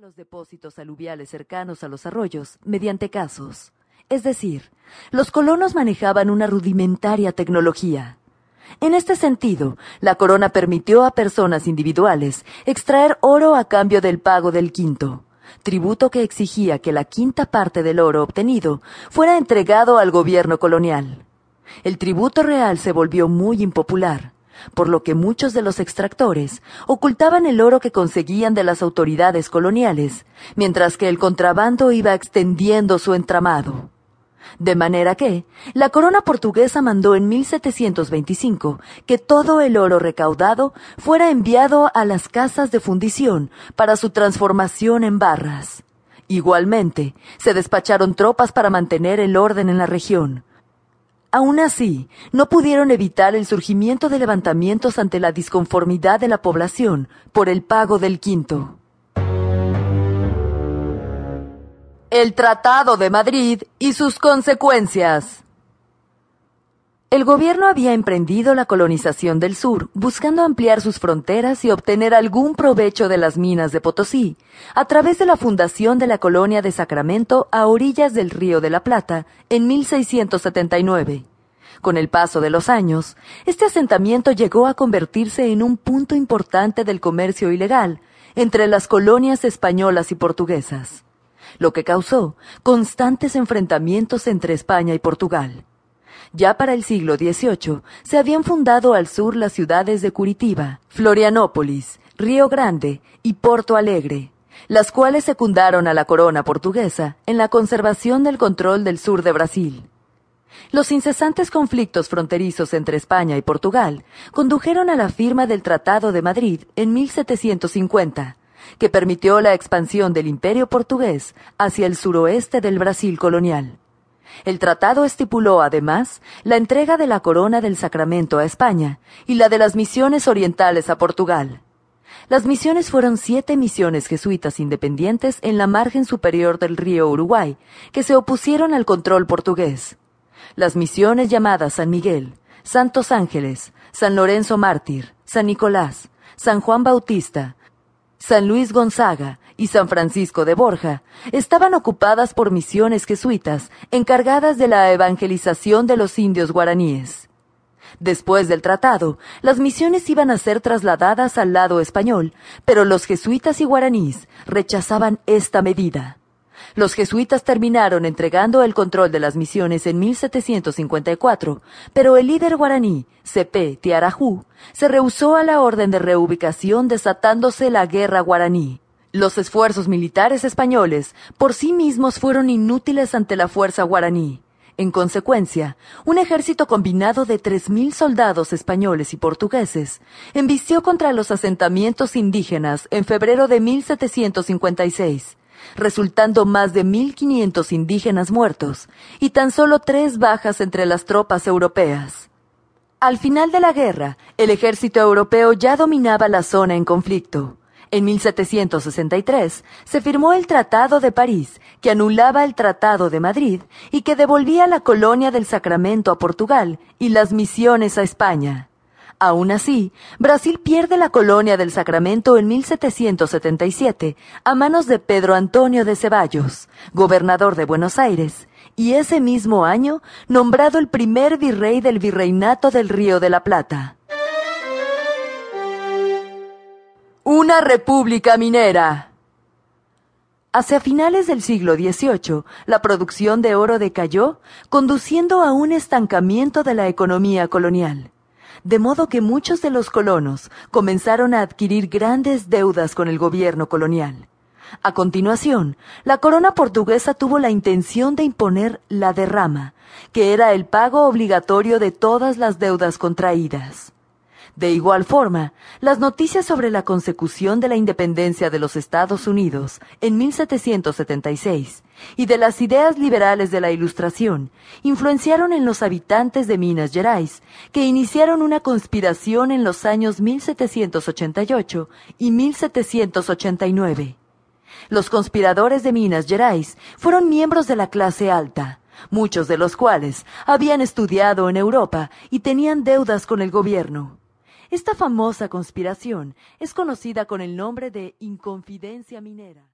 los depósitos aluviales cercanos a los arroyos mediante casos. Es decir, los colonos manejaban una rudimentaria tecnología. En este sentido, la corona permitió a personas individuales extraer oro a cambio del pago del quinto, tributo que exigía que la quinta parte del oro obtenido fuera entregado al gobierno colonial. El tributo real se volvió muy impopular por lo que muchos de los extractores ocultaban el oro que conseguían de las autoridades coloniales, mientras que el contrabando iba extendiendo su entramado. De manera que, la corona portuguesa mandó en 1725 que todo el oro recaudado fuera enviado a las casas de fundición para su transformación en barras. Igualmente, se despacharon tropas para mantener el orden en la región, Aún así, no pudieron evitar el surgimiento de levantamientos ante la disconformidad de la población por el pago del quinto. El Tratado de Madrid y sus consecuencias. El gobierno había emprendido la colonización del sur, buscando ampliar sus fronteras y obtener algún provecho de las minas de Potosí, a través de la fundación de la colonia de Sacramento a orillas del Río de la Plata en 1679. Con el paso de los años, este asentamiento llegó a convertirse en un punto importante del comercio ilegal entre las colonias españolas y portuguesas, lo que causó constantes enfrentamientos entre España y Portugal. Ya para el siglo XVIII se habían fundado al sur las ciudades de Curitiba, Florianópolis, Río Grande y Porto Alegre, las cuales secundaron a la corona portuguesa en la conservación del control del sur de Brasil. Los incesantes conflictos fronterizos entre España y Portugal condujeron a la firma del Tratado de Madrid en 1750, que permitió la expansión del imperio portugués hacia el suroeste del Brasil colonial. El tratado estipuló, además, la entrega de la corona del Sacramento a España y la de las misiones orientales a Portugal. Las misiones fueron siete misiones jesuitas independientes en la margen superior del río Uruguay, que se opusieron al control portugués. Las misiones llamadas San Miguel, Santos Ángeles, San Lorenzo Mártir, San Nicolás, San Juan Bautista, San Luis Gonzaga y San Francisco de Borja estaban ocupadas por misiones jesuitas encargadas de la evangelización de los indios guaraníes. Después del tratado, las misiones iban a ser trasladadas al lado español, pero los jesuitas y guaraníes rechazaban esta medida. Los jesuitas terminaron entregando el control de las misiones en 1754, pero el líder guaraní, Cepé Tiarajú, se rehusó a la orden de reubicación desatándose la guerra guaraní. Los esfuerzos militares españoles por sí mismos fueron inútiles ante la fuerza guaraní. En consecuencia, un ejército combinado de tres mil soldados españoles y portugueses embistió contra los asentamientos indígenas en febrero de 1756 resultando más de 1.500 indígenas muertos y tan solo tres bajas entre las tropas europeas. Al final de la guerra, el ejército europeo ya dominaba la zona en conflicto. En 1763 se firmó el Tratado de París, que anulaba el Tratado de Madrid y que devolvía la colonia del Sacramento a Portugal y las misiones a España. Aún así, Brasil pierde la colonia del Sacramento en 1777 a manos de Pedro Antonio de Ceballos, gobernador de Buenos Aires, y ese mismo año nombrado el primer virrey del virreinato del Río de la Plata. Una república minera. Hacia finales del siglo XVIII, la producción de oro decayó, conduciendo a un estancamiento de la economía colonial de modo que muchos de los colonos comenzaron a adquirir grandes deudas con el gobierno colonial. A continuación, la corona portuguesa tuvo la intención de imponer la derrama, que era el pago obligatorio de todas las deudas contraídas. De igual forma, las noticias sobre la consecución de la independencia de los Estados Unidos en 1776 y de las ideas liberales de la Ilustración influenciaron en los habitantes de Minas Gerais, que iniciaron una conspiración en los años 1788 y 1789. Los conspiradores de Minas Gerais fueron miembros de la clase alta, muchos de los cuales habían estudiado en Europa y tenían deudas con el gobierno. Esta famosa conspiración es conocida con el nombre de Inconfidencia Minera.